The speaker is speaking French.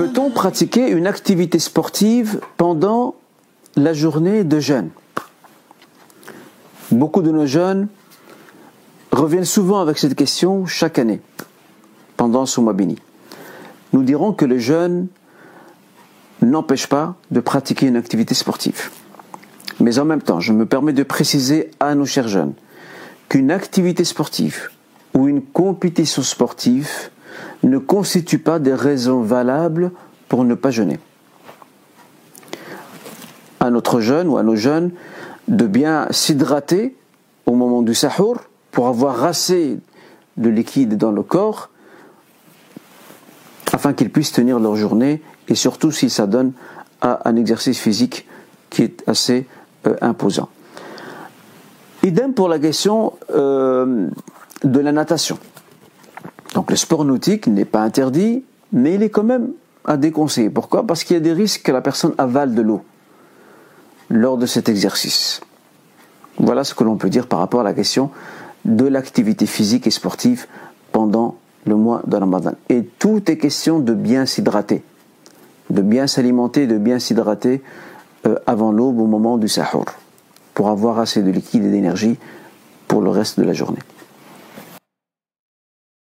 Peut-on pratiquer une activité sportive pendant la journée de jeûne? Beaucoup de nos jeunes reviennent souvent avec cette question chaque année, pendant ce mois béni. Nous dirons que le jeûne n'empêche pas de pratiquer une activité sportive. Mais en même temps, je me permets de préciser à nos chers jeunes qu'une activité sportive ou une compétition sportive ne constitue pas des raisons valables pour ne pas jeûner. À notre jeune ou à nos jeunes de bien s'hydrater au moment du sahur pour avoir assez de liquide dans le corps afin qu'ils puissent tenir leur journée et surtout si ça donne à un exercice physique qui est assez euh, imposant. Idem pour la question euh, de la natation. Donc le sport nautique n'est pas interdit, mais il est quand même à déconseiller. Pourquoi? Parce qu'il y a des risques que la personne avale de l'eau lors de cet exercice. Voilà ce que l'on peut dire par rapport à la question de l'activité physique et sportive pendant le mois de Ramadan. Et tout est question de bien s'hydrater, de bien s'alimenter, de bien s'hydrater euh, avant l'aube au moment du sahur, pour avoir assez de liquide et d'énergie pour le reste de la journée.